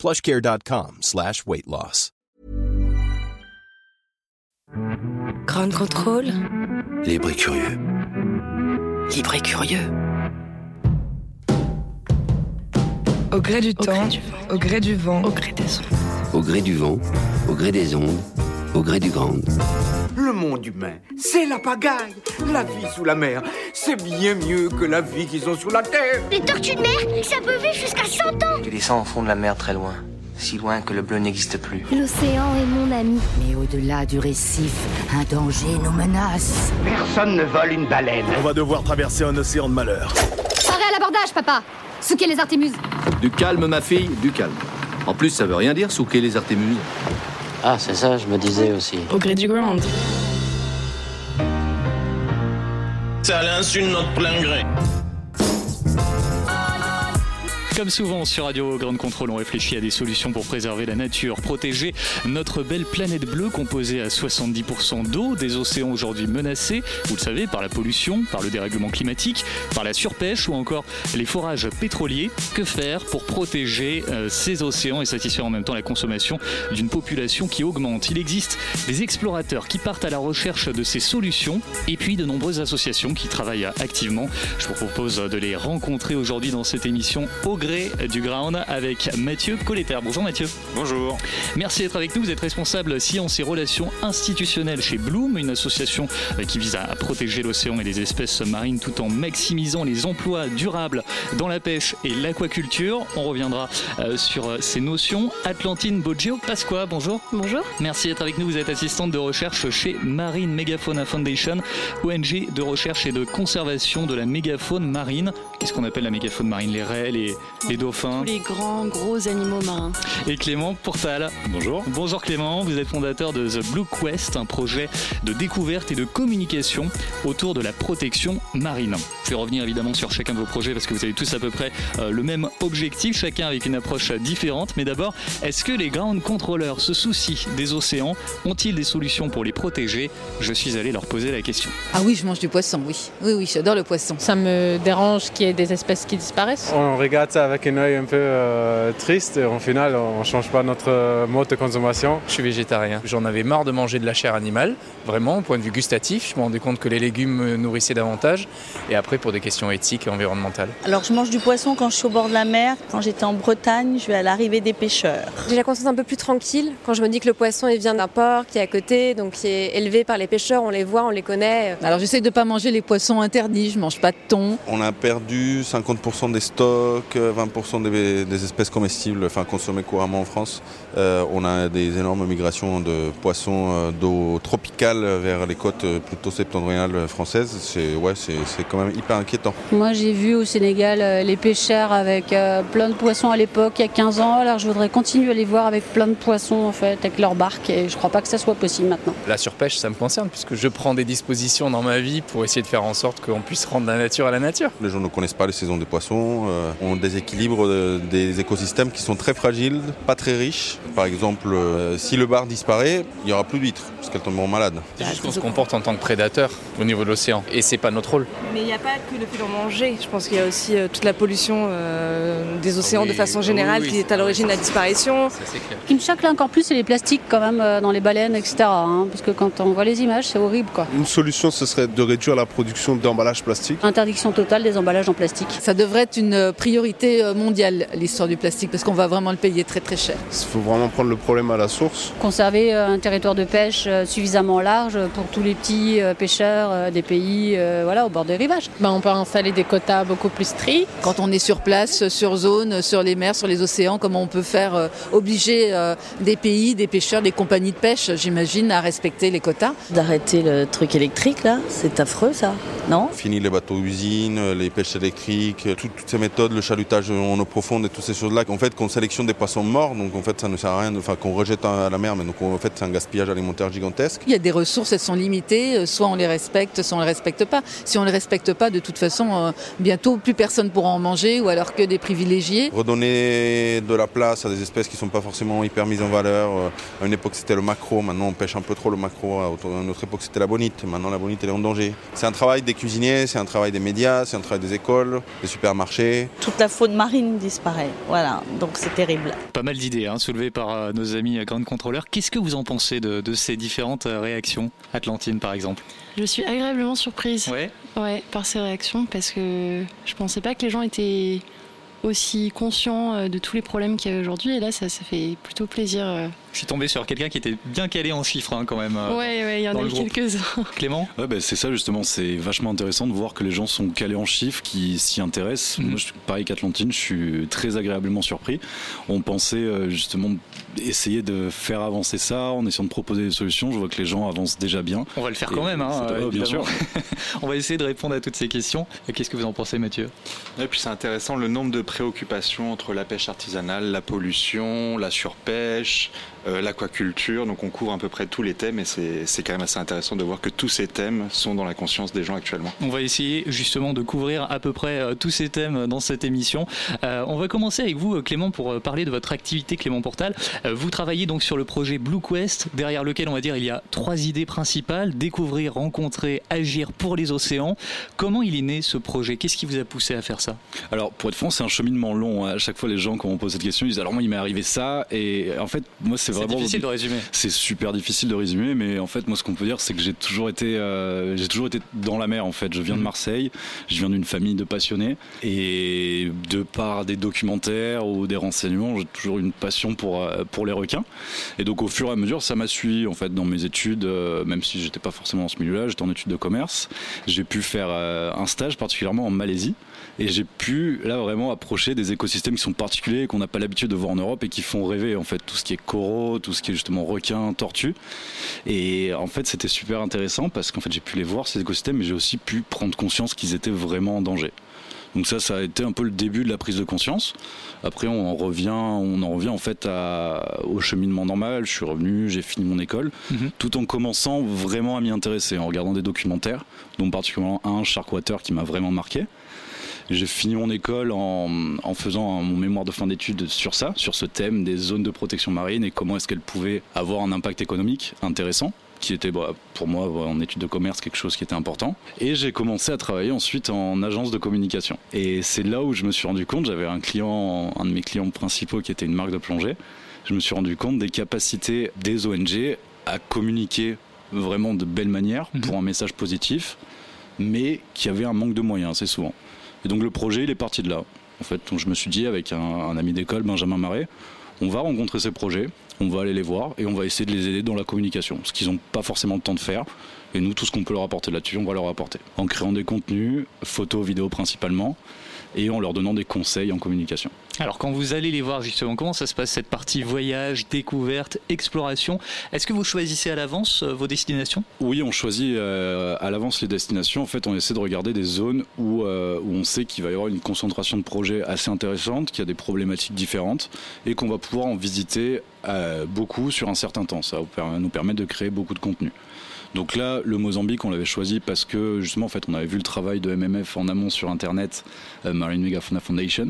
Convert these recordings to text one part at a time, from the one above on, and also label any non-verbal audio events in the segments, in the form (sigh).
plushcare.com slash weight loss. Grand contrôle. Libre et curieux. Libre et curieux. Au gré du Au temps, gré du vent. au gré du vent, Au gré des ondes. Au gré du vent, au gré des ondes, au gré du grand. Le monde humain, c'est la pagaille. La vie sous la mer, c'est bien mieux que la vie qu'ils ont sous la terre. Les tortues de mer, ça peut vivre jusqu'à 100 ans Tu descends au fond de la mer très loin, si loin que le bleu n'existe plus. L'océan est mon ami. Mais au-delà du récif, un danger nous menace. Personne ne vole une baleine. On va devoir traverser un océan de malheur. Paré à l'abordage, papa Souquez les artémuses Du calme, ma fille, du calme. En plus, ça veut rien dire, souquer les artémuses. Ah, c'est ça, je me disais aussi. Au gré du ground. C'est à l'insu de notre plein gré. Comme souvent sur Radio Grande Contrôle, on réfléchit à des solutions pour préserver la nature, protéger notre belle planète bleue composée à 70% d'eau, des océans aujourd'hui menacés, vous le savez, par la pollution, par le dérèglement climatique, par la surpêche ou encore les forages pétroliers. Que faire pour protéger euh, ces océans et satisfaire en même temps la consommation d'une population qui augmente? Il existe des explorateurs qui partent à la recherche de ces solutions et puis de nombreuses associations qui travaillent activement. Je vous propose de les rencontrer aujourd'hui dans cette émission au gré du ground avec Mathieu Colletter. Bonjour Mathieu. Bonjour. Merci d'être avec nous. Vous êtes responsable sciences et relations institutionnelles chez Bloom, une association euh, qui vise à protéger l'océan et les espèces marines tout en maximisant les emplois durables dans la pêche et l'aquaculture. On reviendra euh, sur euh, ces notions. Atlantine Boggio Pasqua, bonjour. Bonjour. Merci d'être avec nous. Vous êtes assistante de recherche chez Marine Megafauna Foundation, ONG de recherche et de conservation de la mégafaune marine. Qu'est-ce qu'on appelle la mégafaune marine? Les raies, les, les dauphins Tous les grands, gros animaux marins. et Clément Portal. Bonjour. Bonjour Clément, vous êtes fondateur de The Blue Quest, un projet de découverte et de communication autour de la protection marine. Revenir évidemment sur chacun de vos projets parce que vous avez tous à peu près euh, le même objectif, chacun avec une approche différente. Mais d'abord, est-ce que les ground controllers se soucient des océans Ont-ils des solutions pour les protéger? Je suis allé leur poser la question. Ah oui, je mange du poisson, oui. Oui, oui, j'adore le poisson. Ça me dérange qu'il y ait des espèces qui disparaissent. On regarde ça avec un œil un peu euh, triste et au final on ne change pas notre euh, mode de consommation. Je suis végétarien. J'en avais marre de manger de la chair animale, vraiment, au point de vue gustatif. Je me rendais compte que les légumes me nourrissaient davantage. Et après, pour des questions éthiques et environnementales. Alors je mange du poisson quand je suis au bord de la mer. Quand j'étais en Bretagne, je vais à l'arrivée des pêcheurs. J'ai la conscience un peu plus tranquille quand je me dis que le poisson il vient d'un port qui est à côté, donc qui est élevé par les pêcheurs, on les voit, on les connaît. Alors j'essaie de ne pas manger les poissons interdits, je mange pas de thon. On a perdu 50% des stocks, euh, 20% des, des espèces comestibles, enfin consommées couramment en France. Euh, on a des énormes migrations de poissons euh, d'eau tropicale vers les côtes euh, plutôt septentrionales françaises. C'est ouais, quand même hyper inquiétant. Moi j'ai vu au Sénégal euh, les pêcheurs avec euh, plein de poissons à l'époque, il y a 15 ans. Alors je voudrais continuer à les voir avec plein de poissons en fait, avec leurs barques. Et je crois pas que ça soit possible maintenant. La surpêche, ça me concerne, puisque je prends des dispositions dans ma vie pour essayer de faire en sorte qu'on puisse rendre la nature à la nature. Les gens ne connaissent pas les saisons des poissons. euh, on déséquilibre euh, des écosystèmes qui sont très fragiles, pas très riches. Par exemple, euh, si le bar disparaît, il n'y aura plus d'huîtres parce qu'elles tomberont malades. C'est juste qu'on se comporte en tant que prédateur au niveau de l'océan. Et c'est pas notre rôle. Mais il n'y a pas que le fait d'en manger. Je pense qu'il y a aussi euh, toute la pollution euh, des océans oui. de façon générale oui, oui, qui est à l'origine de la disparition. Ça, c'est clair. Ce qui me choque là encore plus, c'est les plastiques quand même euh, dans les baleines, etc. hein, parce que quand on voit les images, c'est horrible quoi. Une solution, ce serait de réduire la production d'emballages plastiques. Interdiction totale des emballages en plastique. Ça devrait être une priorité mondiale, l'histoire du plastique, parce qu'on va vraiment le payer très très cher. Il faut vraiment prendre le problème à la source. Conserver un territoire de pêche suffisamment large pour tous les petits pêcheurs des pays euh, voilà, au bord des rivages. Ben, on peut installer des quotas beaucoup plus stricts. Quand on est sur place, euh, sur zone, sur les mers, sur les océans, comment on peut faire euh, obliger euh, des pays, des pêcheurs, des compagnies de pêche, j'imagine, à respecter les quotas? D'arrêter le truc électrique là, c'est affreux ça, non? Fini les bateaux usines, les pêches électriques, toutes, toutes ces méthodes, le chalutage en eau profonde et toutes ces choses-là. En fait, qu'on sélectionne des poissons morts, donc en fait ça ne sert à rien, enfin qu'on rejette à la mer, mais donc en fait c'est un gaspillage alimentaire gigantesque. Il y a des ressources, elles sont limitées, soit on les respecte, soit on les respecte pas. Si on les respecte pas, de toute façon, bientôt plus personne pourra en manger ou alors que des privilégiés. Redonner de la place à des espèces qui ne sont pas forcément hyper mises en valeur. À une époque c'était le macro, maintenant on pêche un peu trop le macro. À une autre époque c'était la bonite, maintenant la bonite elle est en danger. C'est un travail des cuisiniers, c'est un travail des médias, c'est un travail des écoles, des supermarchés. Toute la faune marine disparaît, voilà, donc c'est terrible. Pas mal d'idées hein, soulevées par euh, nos amis Grand Contrôleurs. Qu'est-ce que vous en pensez de, de ces différentes euh, réactions? Atlantine par exemple je suis agréablement surprise ouais. Ouais, par ces réactions parce que je pensais pas que les gens étaient aussi conscients euh, de tous les problèmes qu'il y a aujourd'hui et là ça, ça fait plutôt plaisir. Je suis tombé sur quelqu'un qui était bien calé en chiffres hein, quand même. Ouais, ouais, il y en a quelques-uns. (laughs) Clément ouais, bah, C'est ça justement, c'est vachement intéressant de voir que les gens sont calés en chiffres, qui s'y intéressent. Mm. Moi, je, pareil qu'Atlantine, je suis très agréablement surpris. On pensait justement essayer de faire avancer ça en essayant de proposer des solutions. Je vois que les gens avancent déjà bien. On va le faire quand même, hein, euh, bien sûr. (laughs) On va essayer de répondre à toutes ces questions. Qu'est-ce que vous en pensez, Mathieu? Et puis c'est intéressant le nombre de préoccupations entre la pêche artisanale, la pollution, la surpêche, euh, l'aquaculture. Donc on couvre à peu près tous les thèmes et c'est quand même assez intéressant de voir que tous ces thèmes sont dans la conscience des gens actuellement. On va essayer justement de couvrir à peu près euh, tous ces thèmes dans cette émission. Euh, on va commencer avec vous, Clément, pour parler de votre activité Clément Portal. Vous travaillez donc sur le projet Blue Quest, derrière lequel on va dire il y a trois idées principales découvrir, rencontrer, agir pour les océans. Comment il est né ce projet? Qu'est-ce qui vous a poussé à faire ça? Alors pour être franc, c'est un cheminement long. À chaque fois, les gens quand on pose cette question, ils disent alors moi il m'est arrivé ça et en fait moi c'est vraiment difficile de résumer. C'est super difficile de résumer, mais en fait moi ce qu'on peut dire c'est que j'ai toujours été euh, j'ai toujours été dans la mer en fait. Je viens de Marseille, je viens d'une famille de passionnés et de par des documentaires ou des renseignements, j'ai toujours une passion pour pour les requins. Et donc au fur et à mesure, ça m'a suivi en fait dans mes études, euh, même si j'étais pas forcément dans ce milieu-là, j'étais en études de commerce. J'ai pu faire euh, un stage particulièrement en Malaisie et j'ai pu là vraiment approcher des écosystèmes qui sont particuliers qu'on n'a pas l'habitude de voir en Europe et qui font rêver en fait tout ce qui est coraux, tout ce qui est justement requins, tortues. Et en fait, c'était super intéressant parce qu'en fait, j'ai pu les voir ces écosystèmes, mais j'ai aussi pu prendre conscience qu'ils étaient vraiment en danger. Donc ça, ça a été un peu le début de la prise de conscience. Après, on en revient, on en revient en fait à, au cheminement normal. Je suis revenu, j'ai fini mon école, mm -hmm. tout en commençant vraiment à m'y intéresser, en regardant des documentaires, dont particulièrement un Sharkwater qui m'a vraiment marqué. J'ai fini mon école en, en faisant mon mémoire de fin d'études sur ça, sur ce thème des zones de protection marine et comment est-ce qu'elles pouvaient avoir un impact économique intéressant qui était bah, pour moi en études de commerce quelque chose qui était important. Et j'ai commencé à travailler ensuite en agence de communication. Et c'est là où je me suis rendu compte, j'avais un client, un de mes clients principaux qui était une marque de plongée, je me suis rendu compte des capacités des ONG à communiquer vraiment de belle manière pour un message positif, mais qui avait un manque de moyens assez souvent. Et donc le projet, il est parti de là. En fait, je me suis dit avec un, un ami d'école, Benjamin Marais, on va rencontrer ces projets, on va aller les voir et on va essayer de les aider dans la communication, ce qu'ils n'ont pas forcément le temps de faire. Et nous, tout ce qu'on peut leur apporter là-dessus, on va leur apporter. En créant des contenus, photos, vidéos principalement, et en leur donnant des conseils en communication. Alors quand vous allez les voir justement, comment ça se passe cette partie voyage, découverte, exploration? Est-ce que vous choisissez à l'avance euh, vos destinations? Oui, on choisit euh, à l'avance les destinations. En fait, on essaie de regarder des zones où, euh, où on sait qu'il va y avoir une concentration de projets assez intéressante, qu'il y a des problématiques différentes et qu'on va pouvoir en visiter beaucoup sur un certain temps. Ça va nous permettre de créer beaucoup de contenu. Donc là, le Mozambique, on l'avait choisi parce que justement, en fait, on avait vu le travail de MMF en amont sur Internet, euh, Marine Megafauna Foundation,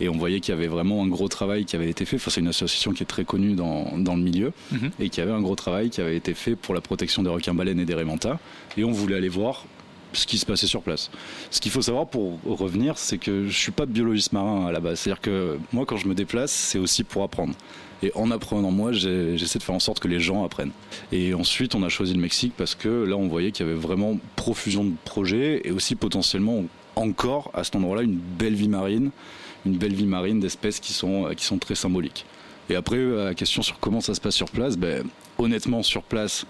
et on voyait qu'il y avait vraiment un gros travail qui avait été fait. Enfin, c'est une association qui est très connue dans, dans le milieu, mm -hmm. et qui avait un gros travail qui avait été fait pour la protection des requins-baleines et des rémentas. Et on voulait aller voir ce qui se passait sur place. Ce qu'il faut savoir pour revenir, c'est que je suis pas biologiste marin à la base. C'est-à-dire que moi, quand je me déplace, c'est aussi pour apprendre. Et en apprenant moi, j'essaie de faire en sorte que les gens apprennent. Et ensuite, on a choisi le Mexique parce que là, on voyait qu'il y avait vraiment profusion de projets et aussi potentiellement encore à cet endroit-là une belle vie marine, une belle vie marine d'espèces qui sont, qui sont très symboliques. Et après, la question sur comment ça se passe sur place, ben, honnêtement, sur place,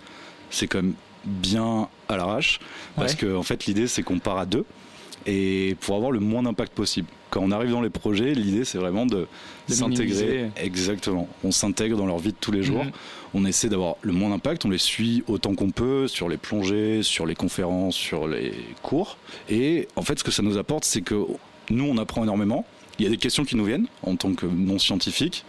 c'est quand même bien à l'arrache parce ouais. que en fait l'idée c'est qu'on part à deux et pour avoir le moins d'impact possible. Quand on arrive dans les projets, l'idée c'est vraiment de, De s'intégrer. Exactement. On s'intègre dans leur vie de tous les jours. Mhm. On essaie d'avoir le moins d'impact. On les suit autant qu'on peut sur les plongées, sur les conférences, sur les cours. Et en fait, ce que ça nous apporte, c'est que nous, on apprend énormément. Il y a des questions qui nous viennent en tant que non scientifiques.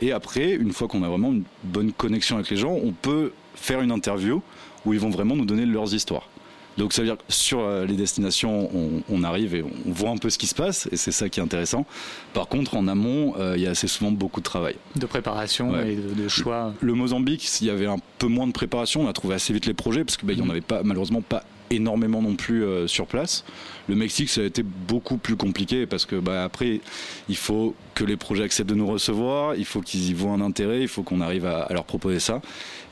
Et après, une fois qu'on a vraiment une bonne connexion avec les gens, on peut faire une interview où ils vont vraiment nous donner leurs histoires. Donc ça veut dire que sur euh, les destinations, on, on arrive et on voit un peu ce qui se passe, et c'est ça qui est intéressant. Par contre, en amont, euh, il y a assez souvent beaucoup de travail. De préparation Ouais. et de, de choix. Le Mozambique, s'il y avait un peu moins de préparation, on a trouvé assez vite les projets parce qu'il Mhm. n'y en avait pas, malheureusement pas énormément non plus euh, sur place. Le Mexique, ça a été beaucoup plus compliqué parce que bah, après, il faut que les projets acceptent de nous recevoir, il faut qu'ils y voient un intérêt, il faut qu'on arrive à, à leur proposer ça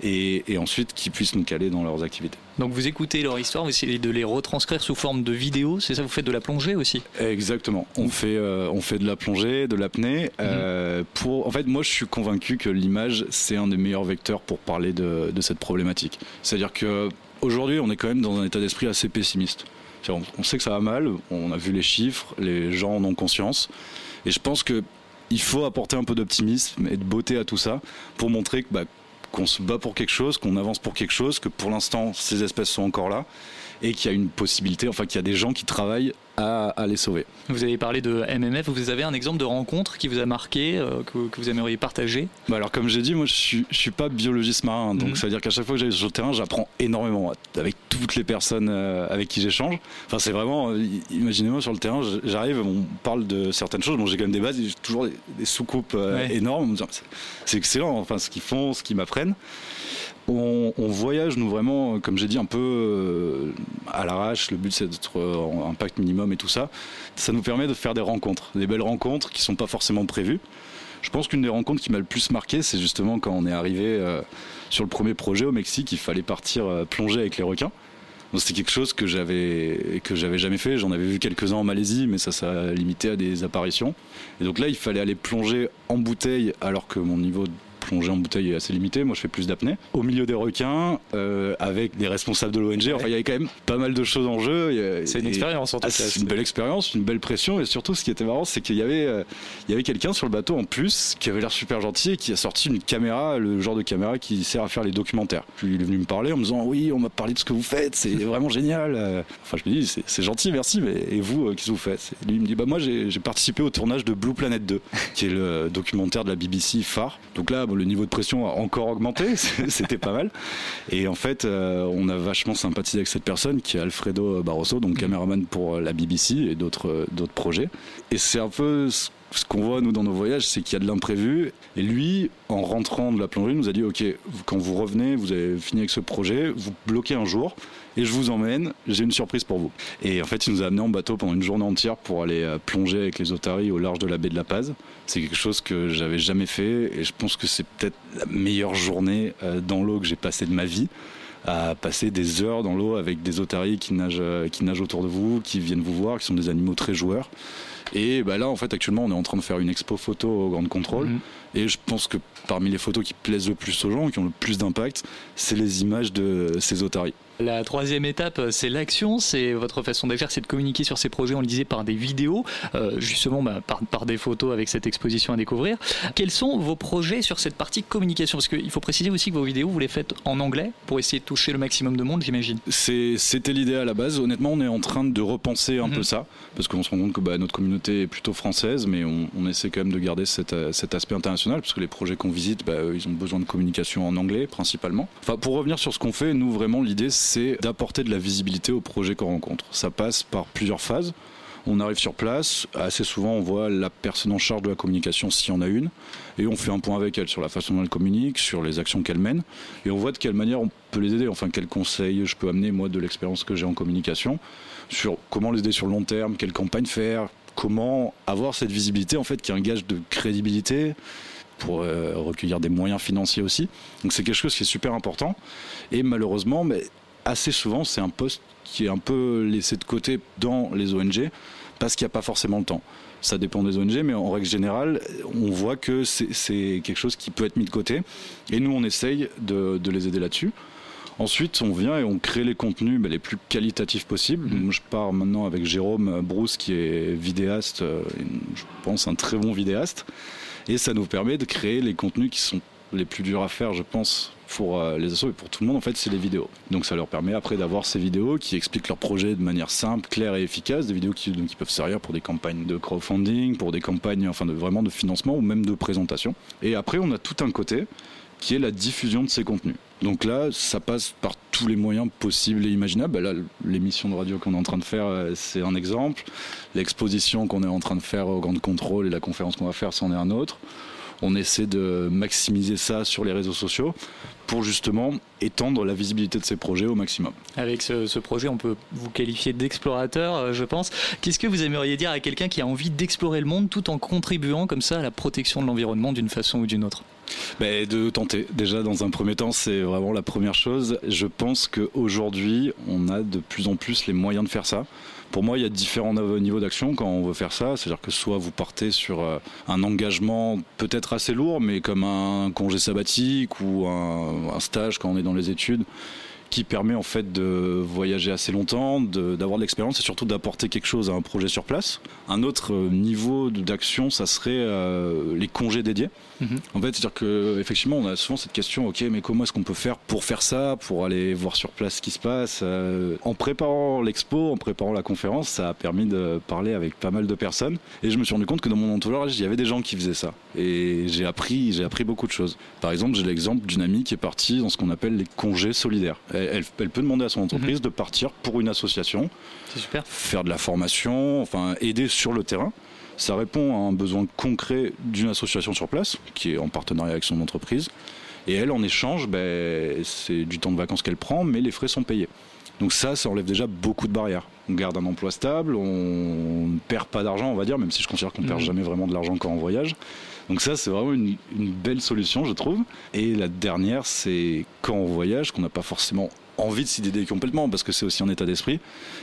et, et ensuite qu'ils puissent nous caler dans leurs activités. Donc vous écoutez leur histoire, vous essayez de les retranscrire sous forme de vidéo, c'est ça Vous faites de la plongée aussi? Exactement. On fait, euh, on fait de la plongée, de l'apnée. euh, pour, en fait, moi, je suis convaincu que l'image, c'est un des meilleurs vecteurs pour parler de, de cette problématique. C'est-à-dire que aujourd'hui, on est quand même dans un état d'esprit assez pessimiste. On, sait que ça va mal. On a vu les chiffres, les gens en ont conscience, et je pense que il faut apporter un peu d'optimisme et de beauté à tout ça pour montrer bah, qu'on se bat pour quelque chose, qu'on avance pour quelque chose, que pour l'instant ces espèces sont encore là et qu'il y a une possibilité, enfin qu'il y a des gens qui travaillent à, à les sauver. Vous avez parlé de MMF, vous avez un exemple de rencontre qui vous a marqué, euh, que, que vous aimeriez partager? Bah alors comme j'ai dit, moi je suis, je suis pas biologiste marin, donc Mhm. ça veut dire qu'à chaque fois que j'arrive sur le terrain, j'apprends énormément avec toutes les personnes euh, avec qui j'échange. Enfin c'est vraiment, euh, imaginez-moi sur le terrain, j'arrive, on parle de certaines choses, bon j'ai quand même des bases, j'ai toujours des, des soucoupes Ouais. énormes, c'est- c'est excellent, enfin ce qu'ils font, ce qu'ils m'apprennent. On, voyage, nous vraiment, euh, comme j'ai dit, un peu euh, à l'arrache. Le but, c'est d'être euh, en impact minimum et tout ça. Ça nous permet de faire des rencontres, des belles rencontres qui sont pas forcément prévues. Je pense qu'une des rencontres qui m'a le plus marqué, c'est justement quand on est arrivé sur le premier projet au Mexique, il fallait partir plonger avec les requins. C'était quelque chose que j'avais que j'avais jamais fait. J'en avais vu quelques-uns en Malaisie, mais ça ça limité à des apparitions. Et donc là, il fallait aller plonger en bouteille, alors que mon niveau plongée en bouteille est assez limité. Moi, je fais plus d'apnée. Au milieu des requins, euh, avec des responsables de l'ONG. Enfin, il y avait quand même pas mal de choses en jeu. C'est une expérience, en tout Ah, cas. C'est une belle expérience, une belle pression. Et surtout, ce qui était marrant, c'est qu'il y avait, euh, il y avait quelqu'un sur le bateau en plus qui avait l'air super gentil et qui a sorti une caméra, le genre de caméra qui sert à faire les documentaires. Puis il est venu me parler en me disant oui, on m'a parlé de ce que vous faites, c'est (laughs) vraiment génial. Euh, Enfin, je me dis c'est- gentil, merci. Mais et vous, euh, qu'est-ce que vous faites? Et Lui il me dit bah moi j'ai j'ai participé au tournage de Blue Planet 2, qui est le documentaire de la BBC phare. Donc là, bon, le niveau de pression a encore augmenté, (laughs) c'était pas mal. Et en fait, euh, on a vachement sympathisé avec cette personne qui est Alfredo Barroso, donc caméraman pour euh, la BBC et d'autres euh, d'autres projets. Et c'est un peu ce ce qu'on voit nous dans nos voyages, c'est qu'il y a de l'imprévu. Et lui, en rentrant de la plongée, nous a dit OK, quand vous revenez, vous avez fini avec ce projet, vous bloquez un jour et je vous emmène. J'ai une surprise pour vous. Et en fait, il nous a amené en bateau pendant une journée entière pour aller plonger avec les otaries au large de la baie de la Paz. C'est quelque chose que j'avais jamais fait et je pense que c'est peut-être la meilleure journée euh, dans l'eau que j'ai passée de ma vie à passer des heures dans l'eau avec des otaries qui nagent, euh, qui nagent autour de vous, qui viennent vous voir, qui sont des animaux très joueurs. Et bah là, en fait, actuellement, on est en train de faire une expo photo au Grand Contrôle. Et je pense que parmi les photos qui plaisent le plus aux gens, qui ont le plus d'impact, c'est les images de ces otaries. La troisième étape, c'est l'action, c'est votre façon d'agir, c'est de communiquer sur ces projets, on le disait, par des vidéos, euh, justement bah, par, par des photos avec cette exposition à découvrir. Quels sont vos projets sur cette partie communication? Parce qu'il faut préciser aussi que vos vidéos, vous les faites en anglais pour essayer de toucher le maximum de monde, j'imagine. C'était l'idée à la base. Honnêtement, on est en train de repenser un peu ça, parce qu'on se rend compte que bah, notre communauté est plutôt française, mais on, on essaie quand même de garder cet, euh, cet aspect international, parce que les projets qu'on visite, bah, ils ont besoin de communication en anglais principalement. Enfin, pour revenir sur ce qu'on fait, nous vraiment l'idée c'est d'apporter de la visibilité aux projets qu'on rencontre. Ça passe par plusieurs phases. On arrive sur place, assez souvent on voit la personne en charge de la communication s'il y en a une, et on fait un point avec elle sur la façon dont elle communique, sur les actions qu'elle mène, et on voit de quelle manière on peut les aider, enfin quels conseils je peux amener moi de l'expérience que j'ai en communication, sur comment les aider sur le long terme, quelle campagne faire, comment avoir cette visibilité en fait qui est un gage de crédibilité pour euh, recueillir des moyens financiers aussi. Donc c'est quelque chose qui est super important, et malheureusement, mais assez souvent c'est un poste qui est un peu laissé de côté dans les ONG parce qu'il n'y a pas forcément le temps. Ça dépend des ONG, mais en règle générale, on voit que c'est quelque chose qui peut être mis de côté. Et nous, on essaye de, de les aider là-dessus Ensuite, on vient et on crée les contenus bah, les plus qualitatifs possibles. Moi, je pars maintenant avec Jérôme Brousse, qui est vidéaste, euh, je pense un très bon vidéaste. Et ça nous permet de créer les contenus qui sont les plus durs à faire, je pense, pour euh, les assos et pour tout le monde, en fait, c'est les vidéos. Donc ça leur permet après d'avoir ces vidéos qui expliquent leur projet de manière simple, claire et efficace, des vidéos qui, peuvent servir pour des campagnes de crowdfunding, pour des campagnes enfin vraiment de financement ou même de présentation. Et après, on a tout un côté qui est la diffusion de ces contenus. Donc là, ça passe par tous les moyens possibles et imaginables. Bah là, l'émission de radio qu'on est en train de faire, euh, c'est un exemple. L'exposition qu'on est en train de faire au Grand Contrôle et la conférence qu'on va faire, c'en est un autre. On essaie de maximiser ça sur les réseaux sociaux pour justement étendre la visibilité de ces projets au maximum. Avec ce, projet, on peut vous qualifier d'explorateur, euh, je pense. Qu'est-ce que vous aimeriez dire à quelqu'un qui a envie d'explorer le monde tout en contribuant comme ça à la protection de l'environnement d'une façon ou d'une autre? De tenter. Déjà, dans un premier temps, c'est vraiment la première chose. Je pense qu'aujourd'hui, on a de plus en plus les moyens de faire ça. Pour moi, il y a différents niveaux d'action quand on veut faire ça. C'est-à-dire que soit vous partez sur euh, un engagement peut-être assez lourd, mais comme un congé sabbatique ou un stage quand on est dans les études qui permet en fait de voyager assez longtemps, d'avoir de, l'expérience et surtout d'apporter quelque chose à un projet sur place. Un autre euh, niveau d'action, ça serait euh, les congés dédiés. Mm -hmm. En fait, c'est-à-dire que effectivement, on a souvent cette question, ok, mais comment est-ce qu'on peut faire pour faire ça, pour aller voir sur place ce qui se passe euh, En préparant l'expo, en préparant la conférence, ça a permis de parler avec pas mal de personnes et je me suis rendu compte que dans mon entourage, il y avait des gens qui faisaient ça et j'ai appris, j'ai appris beaucoup de choses. Par exemple, j'ai l'exemple d'une amie qui est partie dans ce qu'on appelle les congés solidaires. Elle, elle, elle, peut demander à son entreprise mmh. de partir pour une association, super. faire de la formation, enfin aider sur le terrain. Ça répond à un besoin concret d'une association sur place, qui est en partenariat avec son entreprise. Et elle, en échange, ben, c'est du temps de vacances qu'elle prend, mais les frais sont payés. Donc ça, ça enlève déjà beaucoup de barrières. On garde un emploi stable, on ne perd pas d'argent, on va dire, même si je considère qu'on ne mmh. perd jamais vraiment de l'argent quand on voyage. Donc ça, c'est vraiment une, belle solution, je trouve. Et la dernière, c'est quand on voyage, qu'on n'a pas forcément envie de s'y dédier complètement, parce que c'est aussi un état d'esprit,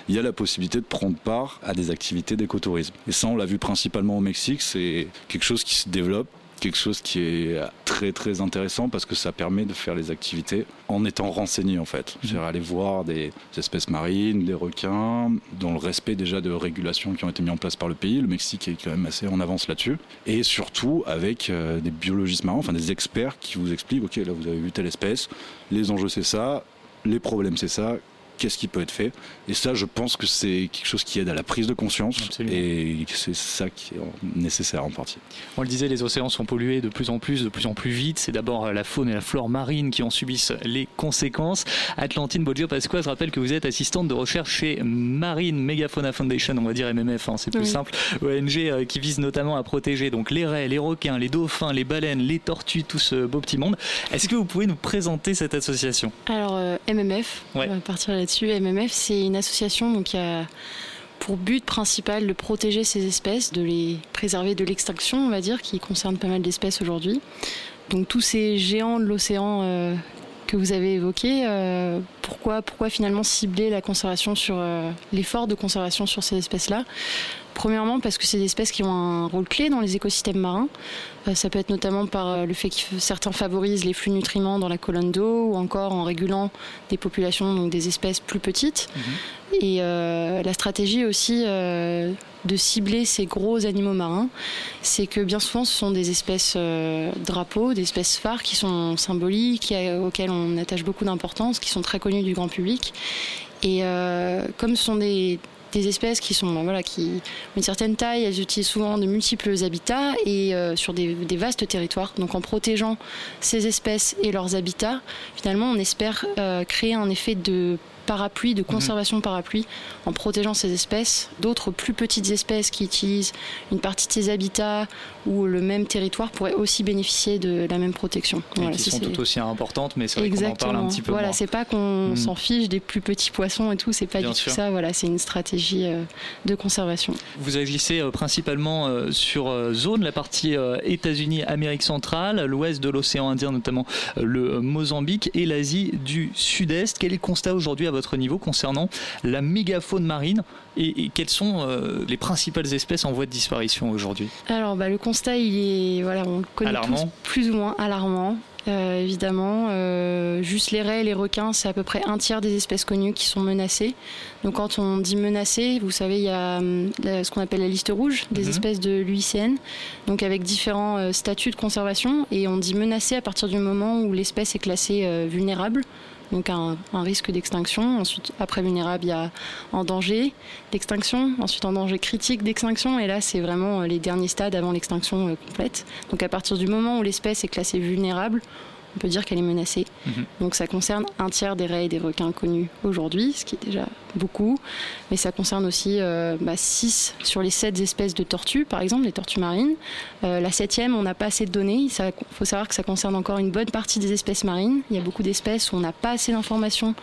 il y a la possibilité de prendre part à des activités d'écotourisme. Et ça, on l'a vu principalement au Mexique, c'est quelque chose qui se développe quelque chose qui est très très intéressant parce que ça permet de faire les activités en étant renseigné en fait. Mmh. C'est-à-dire aller voir des espèces marines, des requins, dans le respect déjà de régulations qui ont été mises en place par le pays. Le Mexique est quand même assez en avance là-dessus. Et surtout avec euh, des biologistes marins, enfin des experts qui vous expliquent, ok là vous avez vu telle espèce, les enjeux c'est ça, les problèmes c'est ça, qu'est-ce qui peut être fait. Et ça, je pense que c'est quelque chose qui aide à la prise de conscience Absolument. et c'est ça qui est nécessaire en partie. On le disait, les océans sont pollués de plus en plus, de plus en plus vite. C'est d'abord la faune et la flore marine qui en subissent les conséquences. Atlantine Boggio Pasqua, je rappelle que vous êtes assistante de recherche chez Marine Megafauna Foundation, on va dire MMF, hein, c'est plus oui. simple, ONG qui vise notamment à protéger donc les raies, les requins, les dauphins, les baleines, les tortues, tout ce beau petit monde. Est-ce que vous pouvez nous présenter cette association? Alors, euh, MMF, ouais. on va partir là-dessus. MMF, c'est une association qui a pour but principal de protéger ces espèces, de les préserver de l'extinction, on va dire, qui concerne pas mal d'espèces aujourd'hui. Donc tous ces géants de l'océan euh, que vous avez évoqués, euh, pourquoi, pourquoi finalement cibler la conservation sur euh, l'effort de conservation sur ces espèces-là? Premièrement parce que c'est des espèces qui ont un rôle clé dans les écosystèmes marins. Euh, ça peut être notamment par euh, le fait que certains favorisent les flux nutriments dans la colonne d'eau ou encore en régulant des populations, donc des espèces plus petites. Mmh. Et euh, la stratégie aussi euh, de cibler ces gros animaux marins, c'est que bien souvent ce sont des espèces euh, drapeaux, des espèces phares qui sont symboliques, auxquelles on attache beaucoup d'importance, qui sont très connues du grand public. Et comme ce sont des, des espèces qui sont voilà qui ont une certaine taille, elles utilisent souvent de multiples habitats et euh, sur des, des, vastes territoires. Donc en protégeant ces espèces et leurs habitats, finalement on espère euh, créer un effet de parapluie, de conservation mmh. parapluie, en protégeant ces espèces. D'autres plus petites espèces qui utilisent une partie de ces habitats ou le même territoire pourraient aussi bénéficier de la même protection. Et voilà, qui sont tout aussi importantes, mais c'est vrai qu'on en parle un petit peu Voilà, c'est pas qu'on mmh. s'en fiche des plus petits poissons et tout, c'est pas Bien du sûr. tout ça. Voilà, c'est une stratégie euh, de conservation. Vous agissez euh, principalement euh, sur zone, la partie États-Unis, Amérique centrale, l'ouest de l'océan Indien, notamment le Mozambique et l'Asie du Sud-Est. Quel est le constat aujourd'hui votre niveau concernant la mégafaune marine et, et quelles sont euh, les principales espèces en voie de disparition aujourd'hui? Alors, bah, le constat, il est, voilà, on le connaît Alarmant. tous plus ou moins alarmant. évidemment. juste les raies et les requins, c'est à peu près un tiers des espèces connues qui sont menacées. Donc quand on dit menacées, vous savez, il y a ce qu'on appelle la liste rouge des mhm. espèces de l'UICN, donc avec différents statuts de conservation. Et on dit menacées à partir du moment où l'espèce est classée vulnérable donc un, risque d'extinction. Ensuite, après vulnérable, il y a en danger d'extinction, ensuite en danger critique d'extinction, et là, c'est vraiment euh, les derniers stades avant l'extinction euh, complète. Donc à partir du moment où l'espèce est classée vulnérable, on peut dire qu'elle est menacée. Mhm. Donc ça concerne un tiers des raies et des requins connus aujourd'hui, ce qui est déjà beaucoup. Mais ça concerne aussi 6 euh, bah, sur les 7 espèces de tortues, par exemple, les tortues marines. Euh, la septième, on n'a pas assez de données. Il faut savoir que ça concerne encore une bonne partie des espèces marines. Il y a beaucoup d'espèces où on n'a pas assez d'informations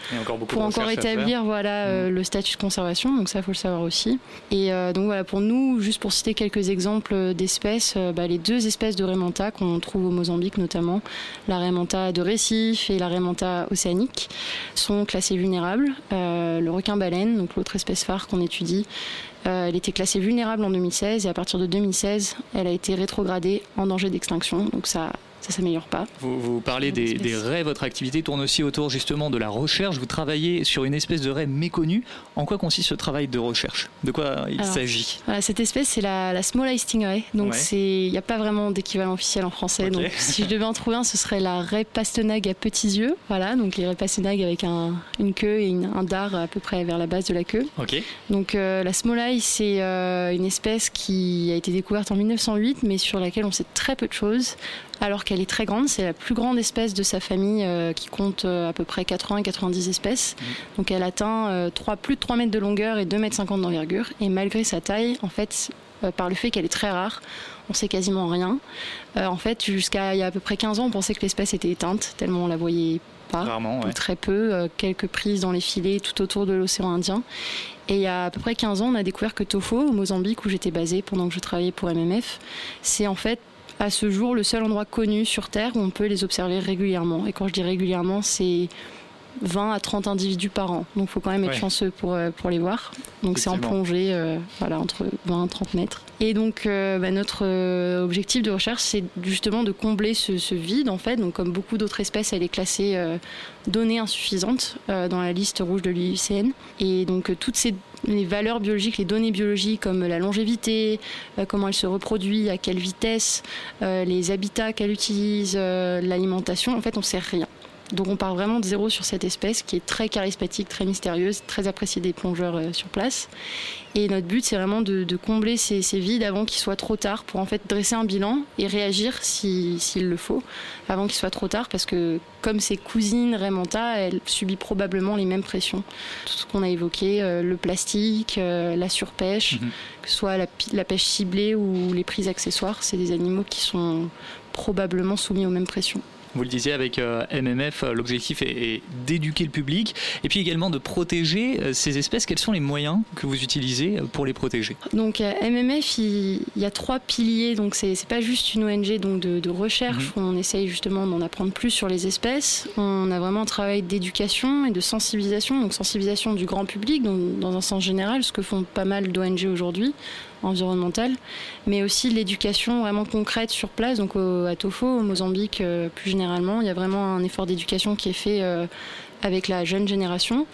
pour encore établir voilà, euh, mhm. le statut de conservation. Donc ça, il faut le savoir aussi. Et donc voilà, pour nous, juste pour citer quelques exemples d'espèces, bah, les deux espèces de Raymanta qu'on trouve au Mozambique notamment, la De récif et la Raymanta océanique, sont classées vulnérables. le requin baleine, donc l'autre espèce phare qu'on étudie. Euh, elle était classée vulnérable en 2016 et à partir de 2016, elle a été rétrogradée en danger d'extinction. Donc ça ça s'améliore pas. Vous, parlez des, des, raies, votre activité tourne aussi autour justement de la recherche. Vous travaillez sur une espèce de raie méconnue. En quoi consiste ce travail de recherche? De quoi il s'agit? Cette espèce, c'est la, la Small Eye Stingray. Donc il n'y a pas vraiment d'équivalent officiel en français. Donc si je devais en trouver un, ce serait la raie pastenag à petits yeux. Voilà, donc les raies pastenag avec un, une queue et un dard à peu près vers la base de la queue. Donc euh, la Small Eye, c'est euh, une espèce qui a été découverte en 1908, mais sur laquelle on sait très peu de choses alors qu'elle est très grande. C'est la plus grande espèce de sa famille euh, qui compte euh, à peu près 80-90 espèces. Mmh. Donc elle atteint euh, plus de 3 mètres de longueur et 2 mètres 50 d'envergure. Et malgré sa taille, en fait, par le fait qu'elle est très rare, on sait quasiment rien. en fait, jusqu'à il y a à peu près 15 ans, on pensait que l'espèce était éteinte, tellement on la voyait pas, Rarement, ou très peu, quelques prises dans les filets tout autour de l'océan Indien. Et il y a à peu près 15 ans, on a découvert que Tofo, au Mozambique, où j'étais basée pendant que je travaillais pour MMF, c'est en fait à ce jour le seul endroit connu sur Terre où on peut les observer régulièrement. Et quand je dis régulièrement, c'est 20 à 30 individus par an. Donc il faut quand même être chanceux pour, euh, pour les voir. Donc c'est en plongée, euh, voilà, entre 20 et 30 mètres. Et donc euh, bah, notre objectif de recherche, c'est justement de combler ce, ce, vide en fait. Donc comme beaucoup d'autres espèces, elle est classée données insuffisantes dans la liste rouge de l'UICN. Et donc toutes ces les valeurs biologiques, les données biologiques comme la longévité, euh, comment elle se reproduit, à quelle vitesse, euh, les habitats qu'elle utilise, euh, l'alimentation, en fait on sait rien. Donc on part vraiment de zéro sur cette espèce qui est très charismatique, très mystérieuse, très appréciée des plongeurs euh, sur place. Et notre but, c'est vraiment de, combler ces, vides avant qu'il soit trop tard pour en fait dresser un bilan et réagir s'il le faut, avant qu'il soit trop tard, parce que comme ses cousines Raymanta, elle subit probablement les mêmes pressions. Tout ce qu'on a évoqué, euh, le plastique, euh, la surpêche, mhm. que ce soit la, la pêche ciblée ou les prises accessoires, c'est des animaux qui sont probablement soumis aux mêmes pressions. Vous le disiez avec euh, MMF, euh, l'objectif est, d'éduquer le public et puis également de protéger euh, ces espèces. Quels sont les moyens que vous utilisez pour les protéger? Donc MMF, il, y a trois piliers. Donc c'est pas juste une ONG donc de, recherche. Mhm. On essaye justement d'en apprendre plus sur les espèces. On a vraiment un travail d'éducation et de sensibilisation. Donc sensibilisation du grand public, donc dans un sens général, ce que font pas mal d'ONG aujourd'hui environnementale, mais aussi l'éducation vraiment concrète sur place. Donc à Tofo, au Mozambique euh, plus généralement, il y a vraiment un effort d'éducation qui est fait euh, avec la jeune génération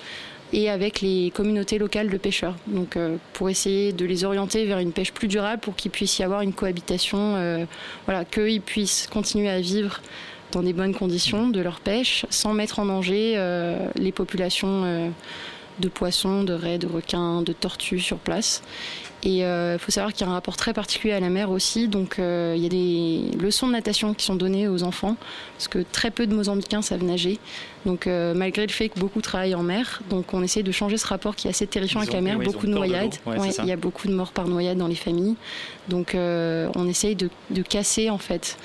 et avec les communautés locales de pêcheurs. Donc euh, pour essayer de les orienter vers une pêche plus durable, pour qu'il puisse y avoir une cohabitation, voilà, qu'ils puissent continuer à vivre dans des bonnes conditions de leur pêche, sans mettre en danger les populations de poissons, de raies, de requins, de tortues sur place. Et il euh, faut savoir qu'il y a un rapport très particulier à la mer aussi. Donc euh, il y a des leçons de natation qui sont données aux enfants, parce que très peu de Mozambicains savent nager. Donc euh, malgré le fait que beaucoup travaillent en mer, donc on essaie de changer ce rapport qui est assez terrifiant avec la mer, beaucoup de noyades. il y a beaucoup de morts par noyade dans les familles. Donc on essaye de, de casser en fait